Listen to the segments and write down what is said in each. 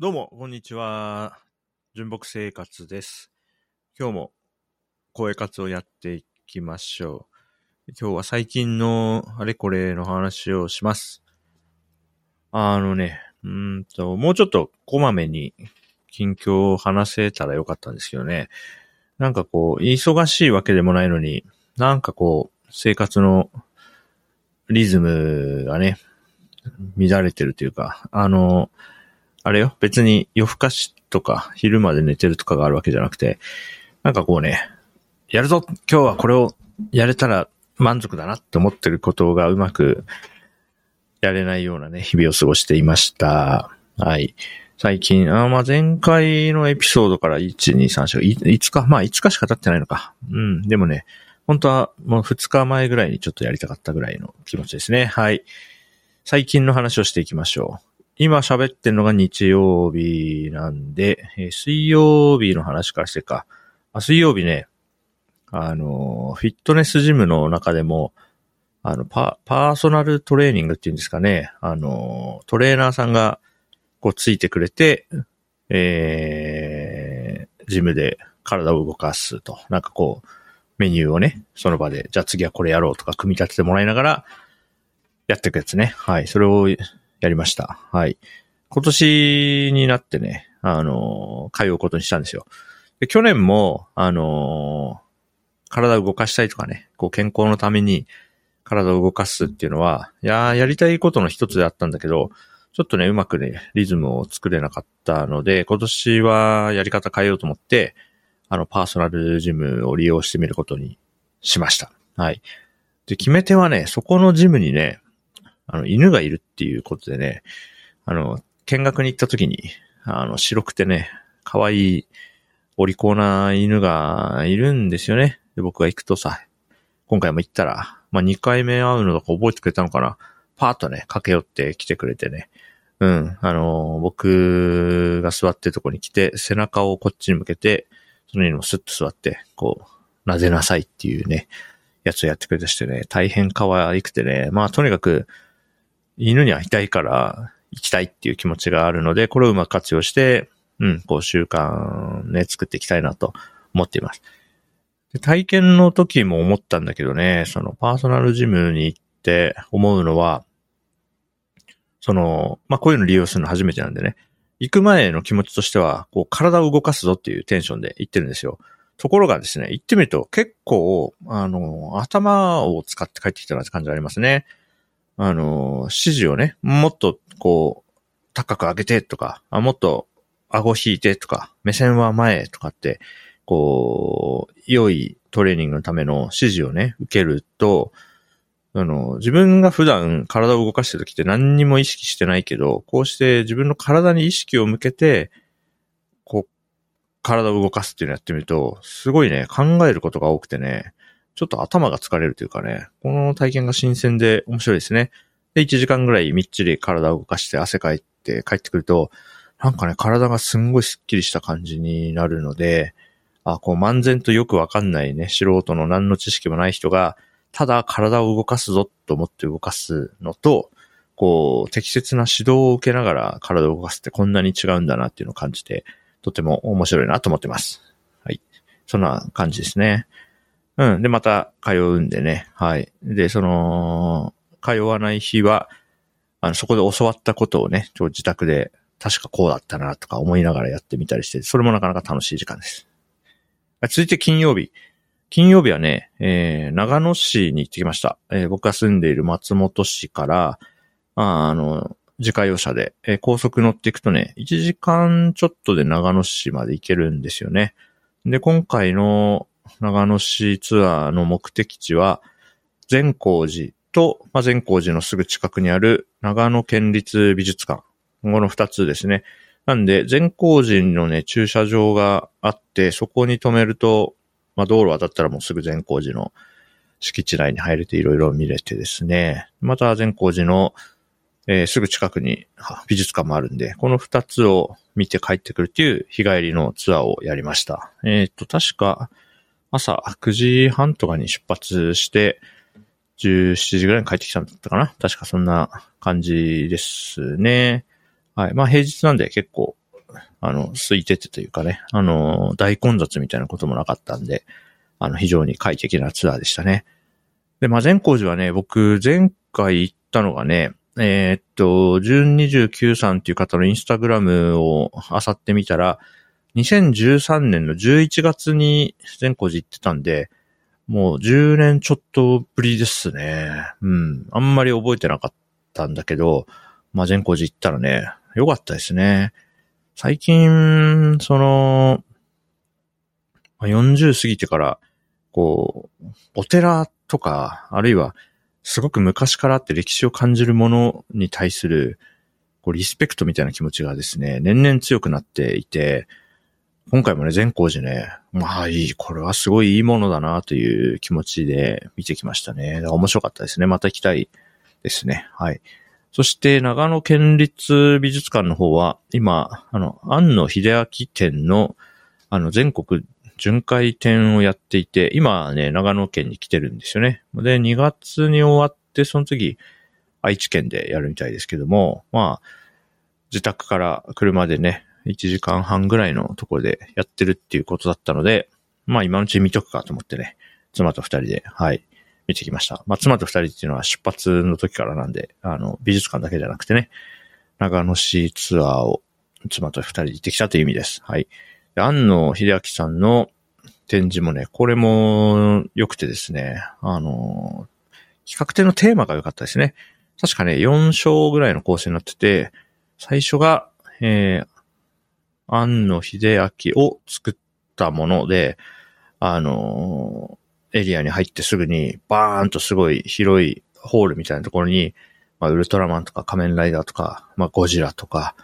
どうも、こんにちは。純木生活です。今日も声活をやっていきましょう。今日は最近のあれこれの話をします。あのね、うんと、もうちょっとこまめに近況を話せたらよかったんですけどね。なんかこう、忙しいわけでもないのに、なんかこう、生活のリズムがね、乱れてるというか、あの、あれよ、別に夜更かしとか昼まで寝てるとかがあるわけじゃなくて、なんかこうね、やるぞ今日はこれをやれたら満足だなって思ってることがうまくやれないようなね、日々を過ごしていました。はい。最近、あまあ、前回のエピソードから1、2、3、4、5日、まあ5日しか経ってないのか。うん。でもね、本当はもう2日前ぐらいにちょっとやりたかったぐらいの気持ちですね。はい。最近の話をしていきましょう。今喋ってるのが日曜日なんで、えー水曜日の話からしてか。あ水曜日ね、あのー、フィットネスジムの中でも、あの、パ、パーソナルトレーニングっていうんですかね。あのー、トレーナーさんが、こう、ついてくれて、えー、ジムで体を動かすと。なんかこう、メニューをね、その場で、じゃあ次はこれやろうとか、組み立ててもらいながら、やっていくやつね。はい。それをやりました。はい。今年になってね、あの通うことにしたんですよ。で、去年も、あの体を動かしたいとかね、こう健康のために体を動かすっていうのは、いややりたいことの一つであったんだけど、ちょっとね、うまくね、リズムを作れなかったので、今年はやり方変えようと思って、あの、パーソナルジムを利用してみることにしました。はい。で、決め手はね、そこのジムにね、あの、犬がいるっていうことでね、あの、見学に行った時に、あの、白くてね、可愛いお利口な犬がいるんですよね。で、僕が行くとさ、今回も行ったら、まあ、2回目会うのとか覚えてくれたのかなパーッとね、駆け寄って来てくれてね。うん。あの、僕が座ってるとこに来て、背中をこっちに向けて、その犬もスッと座って、こう、撫でなさいっていうね、やつをやってくれたしてね、大変可愛くてね、まあ、とにかく、犬に会いたいから行きたいっていう気持ちがあるので、これをうまく活用して、うん、こう習慣ね、作っていきたいなと思っています。で体験の時も思ったんだけどね、そのパーソナルジムに行って思うのは、その、まあ、こういうの利用するの初めてなんでね、行く前の気持ちとしては、こう体を動かすぞっていうテンションで行ってるんですよ。ところがですね、行ってみると結構、あの、頭を使って帰ってきたなって感じがありますね。あの、指示をね、もっとこう、高く上げてとか、あもっと顎引いてとか、目線は前とかって、こう、良いトレーニングのための指示をね、受けると、あの、自分が普段体を動かしてる時って何にも意識してないけど、こうして自分の体に意識を向けて、こう、体を動かすっていうのをやってみると、すごいね、考えることが多くてね、ちょっと頭が疲れるというかね、この体験が新鮮で面白いですね。で、1時間ぐらいみっちり体を動かして汗かいて帰ってくると、なんかね、体がすんごいスッキリした感じになるので、あ、こう、漫然とよくわかんないね、素人の何の知識もない人が、ただ体を動かすぞと思って動かすのと、こう、適切な指導を受けながら体を動かすってこんなに違うんだなっていうのを感じて、とても面白いなと思ってます。はい。そんな感じですね。うん。で、また通うんでね。はい。で、その、通わない日は、あの、そこで教わったことをね、ちょ自宅で確かこうだったなとか思いながらやってみたりして、それもなかなか楽しい時間です。続いて金曜日。金曜日はね、えー、長野市に行ってきました。えー僕が住んでいる松本市から、ああの、自家用車で、えー高速乗っていくとね、1時間ちょっとで長野市まで行けるんですよね。で、今回の長野市ツアーの目的地は、善光寺と、まあ、善光寺のすぐ近くにある長野県立美術館。この二つですね。なんで、善光寺のね、駐車場があって、そこに止めると、まあ、道路渡ったらもうすぐ善光寺の敷地内に入れていろいろ見れてですね。また善光寺の、えーすぐ近くに美術館もあるんで、この二つを見て帰ってくるっていう日帰りのツアーをやりました。えっ、と、確か朝9時半とかに出発して、17時ぐらいに帰ってきたんだったかな確かそんな感じですね。はい。まあ平日なんで結構あの、空いててというかね、あの、大混雑みたいなこともなかったんで、あの、非常に快適なツアーでしたね。で、まあ、善光寺はね、僕、前回行ったのがね、えー、っと、純29さんっていう方のインスタグラムを漁ってみたら、2013年の11月に善光寺行ってたんで、もう10年ちょっとぶりですね。うん。あんまり覚えてなかったんだけど、まあ、善光寺行ったらね、よかったですね。最近、その、40過ぎてから、こう、お寺とか、あるいは、すごく昔からあって歴史を感じるものに対する、こう、リスペクトみたいな気持ちがですね、年々強くなっていて、今回もね、善光寺ね、まあいい、これはすごいいいものだなという気持ちで見てきましたね。面白かったですね。また行きたいですね。はい。そして長野県立美術館の方は、今、あの、安野秀明展の、あの、全国巡回展をやっていて、今ね、長野県に来てるんですよね。で、2月に終わって、その次、愛知県でやるみたいですけども、まあ、自宅から車でね、1時間半ぐらいのところでやってるっていうことだったので、まあ今のうちに見とくかと思ってね、妻と二人で、はい、見てきました。まあ、妻と二人っていうのは出発の時からなんで、あの、美術館だけじゃなくてね、長野市ツアーを妻と二人で行ってきたという意味です。はい。安野秀明さんの展示もね、これも良くてですね、あの、企画展のテーマが良かったですね。確かね、4章ぐらいの構成になってて、最初が、えー、安野秀明を作ったもので、あのエリアに入ってすぐに、バーンとすごい広いホールみたいなところに、まあ、ウルトラマンとか仮面ライダーとか、まあ、ゴジラとか、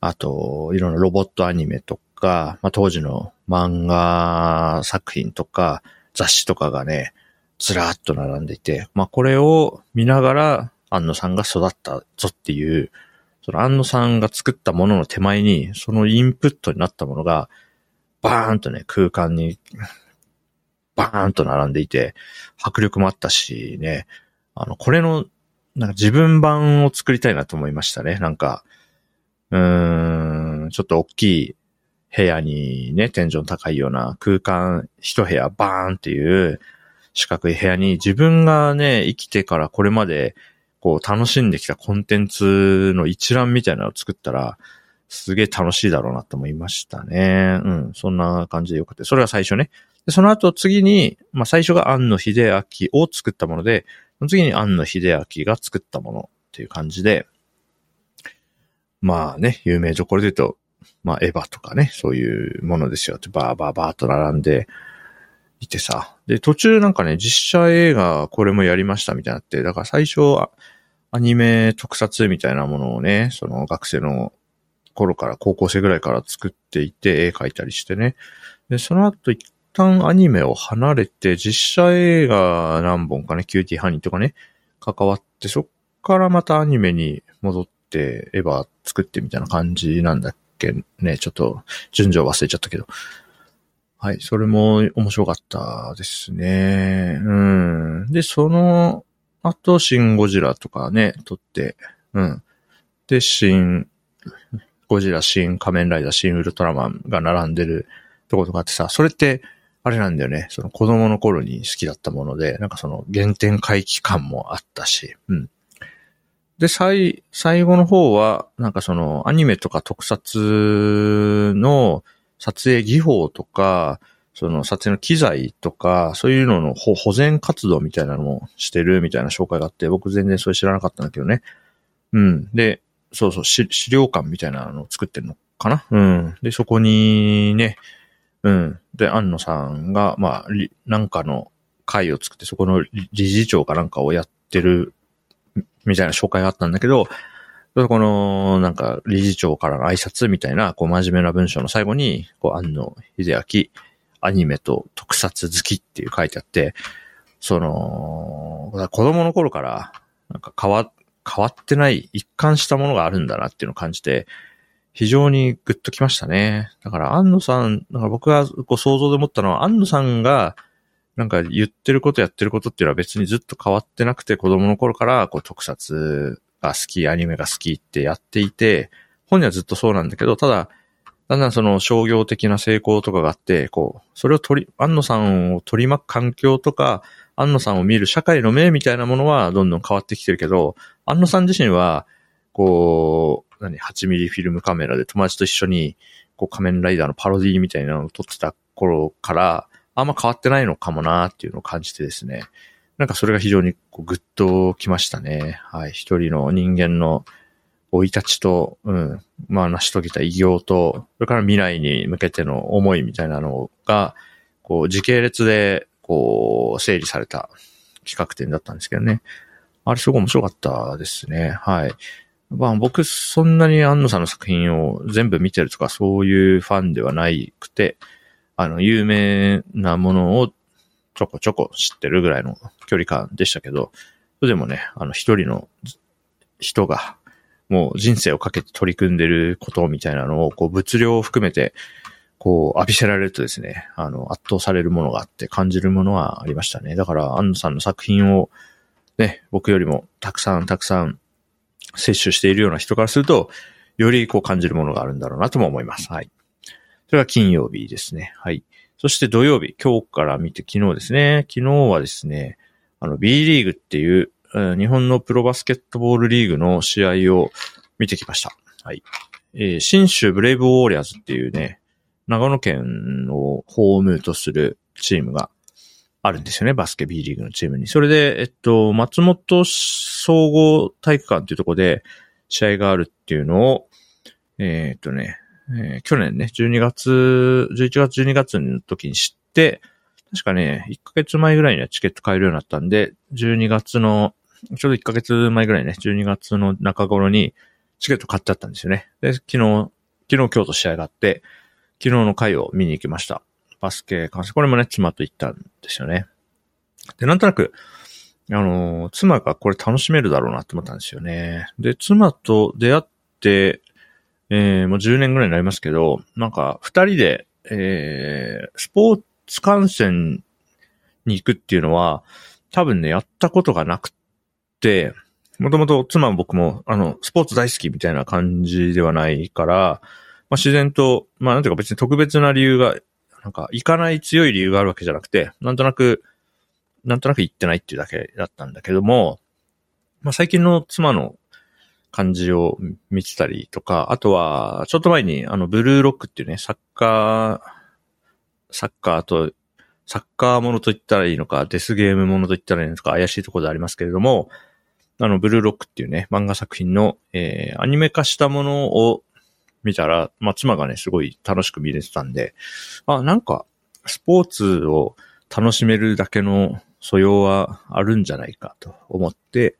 あと、いろんなロボットアニメとか、まあ、当時の漫画作品とか、雑誌とかがね、ずらーっと並んでいて、まあ、これを見ながら、安野さんが育ったぞっていう、その安野さんが作ったものの手前に、そのインプットになったものが、バーンとね、空間にバーンと並んでいて、迫力もあったしね、あの、これの、なんか自分版を作りたいなと思いましたね。なんか、うーん、ちょっと大きい部屋にね、天井の高いような空間、一部屋バーンっていう四角い部屋に自分がね、生きてからこれまでこう楽しんできたコンテンツの一覧みたいなのを作ったら、すげえ楽しいだろうなと思いましたね。うん、そんな感じでよくて。それが最初ね。で、その後次に、まあ最初が庵野秀明を作ったもので、次に庵野秀明が作ったものっていう感じで、まあね、有名どころで言うと、まあエヴァとかね、そういうものですよってバーバーバーと並んでいてさ。で、途中なんかね、実写映画これもやりましたみたいなって、だから最初はアニメ特撮みたいなものをね、その学生の頃から高校生ぐらいから作っていて、絵描いたりしてね。で、その後一旦アニメを離れて、実写映画何本かね、キューティーハニーとかね、関わって、そっからまたアニメに戻って、エヴァ作ってみたいな感じなんだっけね、ちょっと順序忘れちゃったけど。はい、それも面白かったですね。うん。で、その後、シン・ゴジラとかね、撮って、うん。で、シン、ゴジラ、シン、仮面ライダー、シン・ウルトラマンが並んでるとことかってさ、それって、あれなんだよね。その子供の頃に好きだったもので、なんかその原点回帰感もあったし、うん。で、最、最後の方は、なんかそのアニメとか特撮の撮影技法とか、その撮影の機材とか、そういうのの保全活動みたいなのもしてるみたいな紹介があって、僕全然それ知らなかったんだけどね。うん。で、そうそう、資料館みたいなのを作ってるのかな？うん。で、そこにね、うん。で、安野さんが、まあ、なんかの会を作って、そこの理事長かなんかをやってる、みたいな紹介があったんだけど、この、なんか、理事長からの挨拶みたいな、こう、真面目な文章の最後に、こう、安野秀明、アニメと特撮好きっていう書いてあって、その、子供の頃から、なんか変わ、変わってない、一貫したものがあるんだなっていうのを感じて、非常にグッときましたね。だから、安野さん、だから僕がこう想像で思ったのは、安野さんが、なんか言ってることやってることっていうのは別にずっと変わってなくて、子供の頃からこう特撮が好き、アニメが好きってやっていて、本人はずっとそうなんだけど、ただ、だんだんその商業的な成功とかがあって、こう、それを取り、安野さんを取り巻く環境とか、安野さんを見る社会の目みたいなものはどんどん変わってきてるけど、安野さん自身は、こう、何、8ミリフィルムカメラで友達と一緒に、こう仮面ライダーのパロディみたいなのを撮ってた頃から、あんま変わってないのかもなっていうのを感じてですね。なんかそれが非常にこうグッときましたね。はい。一人の人間の生い立ちと、うん。まあ成し遂げた偉業と、それから未来に向けての思いみたいなのが、こう時系列で、こう整理された企画展だったんですけどね。あれすごい面白かったですね。はい。まあ僕そんなに安野さんの作品を全部見てるとかそういうファンではないくて、あの、有名なものをちょこちょこ知ってるぐらいの距離感でしたけど、でもね、あの一人の人がもう人生をかけて取り組んでることみたいなのを、こう物量を含めて、こう浴びせられるとですね、あの圧倒されるものがあって感じるものはありましたね。だから安野さんの作品をね、僕よりもたくさんたくさん摂取しているような人からすると、よりこう感じるものがあるんだろうなとも思います。はい。それが金曜日ですね。はい。そして土曜日、今日から見て昨日ですね。昨日はですね、あの B リーグっていう、日本のプロバスケットボールリーグの試合を見てきました。はい。えー新州ブレイブウォーリアーズっていうね、長野県をホームとするチームがあるんですよね、バスケ B リーグのチームに。それで、えっと、松本総合体育館っていうとこで試合があるっていうのを、えーっとね、えー去年ね、12月、11月、12月の時に知って、確かね、1ヶ月前ぐらいにはチケット買えるようになったんで、12月の、ちょうど1ヶ月前ぐらいね、12月の中頃にチケット買ってあったんですよね。で、昨日、昨日今日と試合があって、昨日の回を見に行きました。バスケ観戦。これもね、妻と行ったんですよね。で、なんとなく、あの妻がこれ楽しめるだろうなって思ったんですよね。で、妻と出会って、えー、もう10年ぐらいになりますけど、なんか、二人で、えー、スポーツ観戦に行くっていうのは、多分ね、やったことがなくて、もともと妻も僕も、あの、スポーツ大好きみたいな感じではないから、まあ、自然と、まあ、なんていうか別に特別な理由が、なんか、行かない強い理由があるわけじゃなくて、なんとなく、なんとなく行ってないっていうだけだったんだけども、まあ、最近の妻の感じを見てたりとか、あとは、ちょっと前に、あの、ブルーロックっていうね、サッカー、サッカーと、サッカーものと言ったらいいのか、デスゲームものと言ったらいいのか、怪しいところでありますけれども、あの、ブルーロックっていうね、漫画作品の、えー、アニメ化したものを見たら、まあ、妻がね、すごい楽しく見れてたんで、あ、なんか、スポーツを楽しめるだけの素養はあるんじゃないかと思って、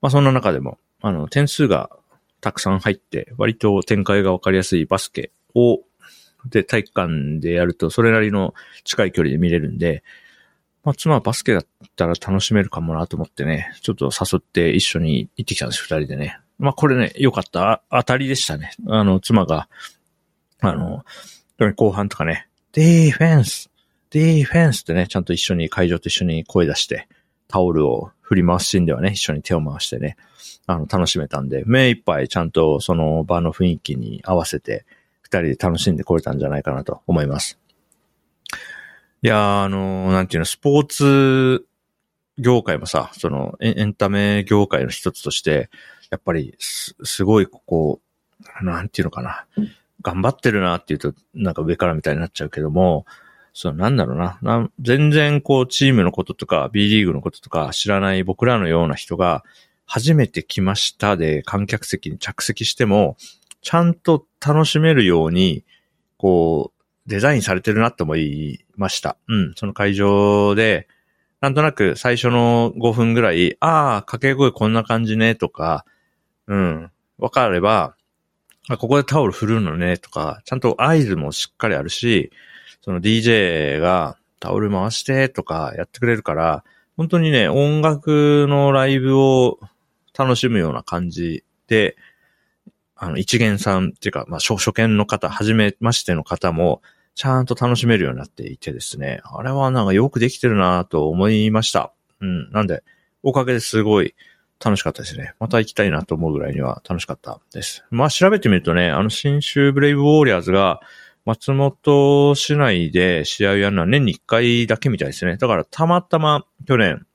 まあ、そんな中でも、あの、点数がたくさん入って、割と展開がわかりやすいバスケを、で、体育館でやると、それなりの近い距離で見れるんで、まあ、妻はバスケだったら楽しめるかもなと思ってね、ちょっと誘って一緒に行ってきたんです、二人でね。まあ、これね、良かった。当たりでしたね。あの、妻が、あの、後半とかね、ディフェンスディフェンスってね、ちゃんと一緒に会場と一緒に声出して、タオルを振り回すシーンではね、一緒に手を回してね、あの、楽しめたんで、目いっぱいちゃんとその場の雰囲気に合わせて、二人で楽しんでこれたんじゃないかなと思います。いや、あのなんていうの、スポーツ業界もさ、そのエンタメ業界の一つとして、やっぱりす、すごいここ、なんていうのかな、頑張ってるなっていうと、なんか上からみたいになっちゃうけども、そう、なんだろうな。な全然こう、チームのこととか、B リーグのこととか知らない僕らのような人が、初めて来ましたで観客席に着席しても、ちゃんと楽しめるように、こう、デザインされてるなって思いました。うん。その会場で、なんとなく最初の5分ぐらい、ああ、掛け声こんな感じね、とか、うん。わかれば、あ、ここでタオル振るのね、とか、ちゃんと合図もしっかりあるし、その DJ がタオル回してとかやってくれるから、本当にね、音楽のライブを楽しむような感じで、あの、一元さんっていうか、まあ、初初見の方、初めましての方も、ちゃんと楽しめるようになっていてですね、あれはなんかよくできてるなと思いました。うん。なんで、おかげですごい楽しかったですね。また行きたいなと思うぐらいには楽しかったです。まあ調べてみるとね、あの新州ブレイブウォーリアーズが松本市内で試合をやるのは年に1回だけみたいですね。だからたまたま去年、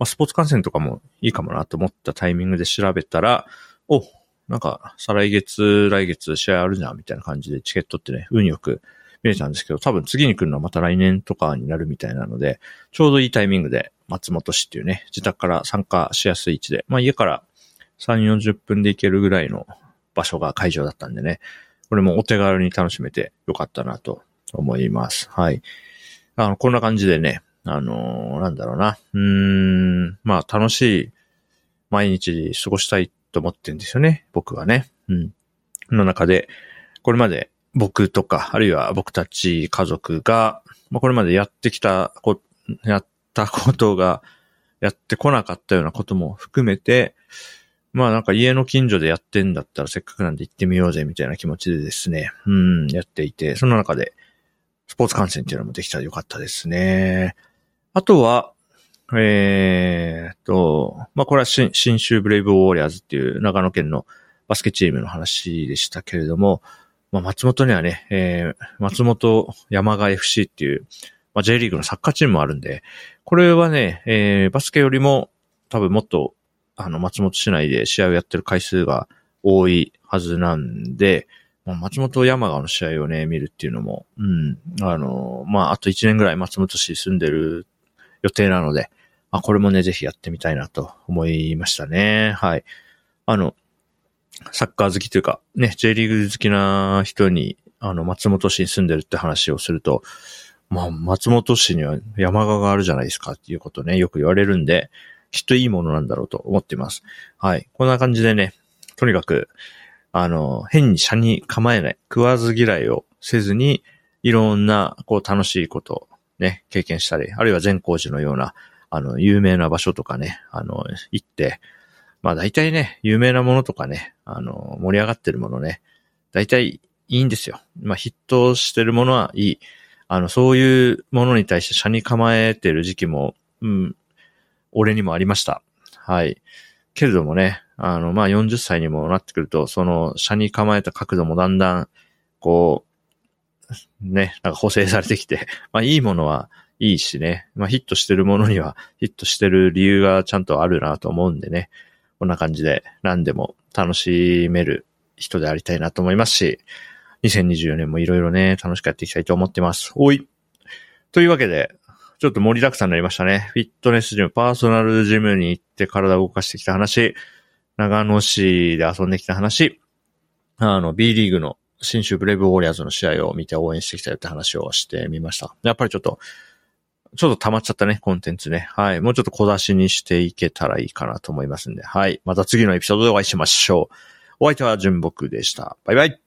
まあ、スポーツ観戦とかもいいかもなと思ったタイミングで調べたら、お、なんか、再来月、来月試合あるじゃんみたいな感じでチケットってね、運よく見れたんですけど、多分次に来るのはまた来年とかになるみたいなので、ちょうどいいタイミングで松本市っていうね、自宅から参加しやすい位置で、まあ家から3、40分で行けるぐらいの場所が会場だったんでね、これもお手軽に楽しめてよかったなと思います。はい。あの、こんな感じでね、あのー、なんだろうな。うーん、まあ楽しい毎日過ごしたいと思ってんですよね。僕はね。うん。の中で、これまで僕とか、あるいは僕たち家族が、まあこれまでやってきたこ、やったことが、やってこなかったようなことも含めて、まあなんか家の近所でやってんだったらせっかくなんで行ってみようぜみたいな気持ちでですね、うん、やっていて、その中でスポーツ観戦っていうのもできたらよかったですね。あとは、えー、と、まあ、これは新新州ブレイブウォーリアーズっていう長野県のバスケチームの話でしたけれども、まあ、松本にはね、えー、松本山賀 FC っていう、まあ、J リーグのサッカーチームもあるんで、これはね、えー、バスケよりも多分もっと、あの、松本市内で試合をやってる回数が多いはずなんで、まあ、松本山賀の試合をね、見るっていうのも、うん、あの、まあ、あと1年ぐらい松本市住んでる予定なので、あ、これもね、ぜひやってみたいなと思いましたね。はい。あの、サッカー好きというか、ね、J リーグ好きな人に、あの、松本市に住んでるって話をすると、まあ、松本市には山側があるじゃないですかっていうことね、よく言われるんで、きっといいものなんだろうと思っています。はい。こんな感じでね、とにかく、あの、変に車に構えない、食わず嫌いをせずに、いろんな、こう、楽しいことね、経験したり、あるいは善光寺のような、あの、有名な場所とかね、あの、行って、まあ大体ね、有名なものとかね、あの、盛り上がってるものね、大体いいんですよ。まあヒットしてるものはいい。あの、そういうものに対して車に構えてる時期も、うん、俺にもありました。はい。けれどもね、あの、まあ40歳にもなってくると、その車に構えた角度もだんだん、こう、ね、なんか補正されてきて、まあいいものはいいしね。まあヒットしてるものにはヒットしてる理由がちゃんとあるなと思うんでね。こんな感じで何でも楽しめる人でありたいなと思いますし、2024年もいろいろね、楽しくやっていきたいと思ってます。おい。というわけで、ちょっと盛りだくさんになりましたね。フィットネスジム、パーソナルジムに行って体を動かしてきた話、長野市で遊んできた話、あの、B リーグの新州ブレイブウォーリアーズの試合を見て応援してきたよって話をしてみました。やっぱりちょっとちょっと溜まっちゃったね、コンテンツね。はい。もうちょっと小出しにしていけたらいいかなと思いますんで。はい。また次のエピソードでお会いしましょう。お相手は純木でした。バイバイ。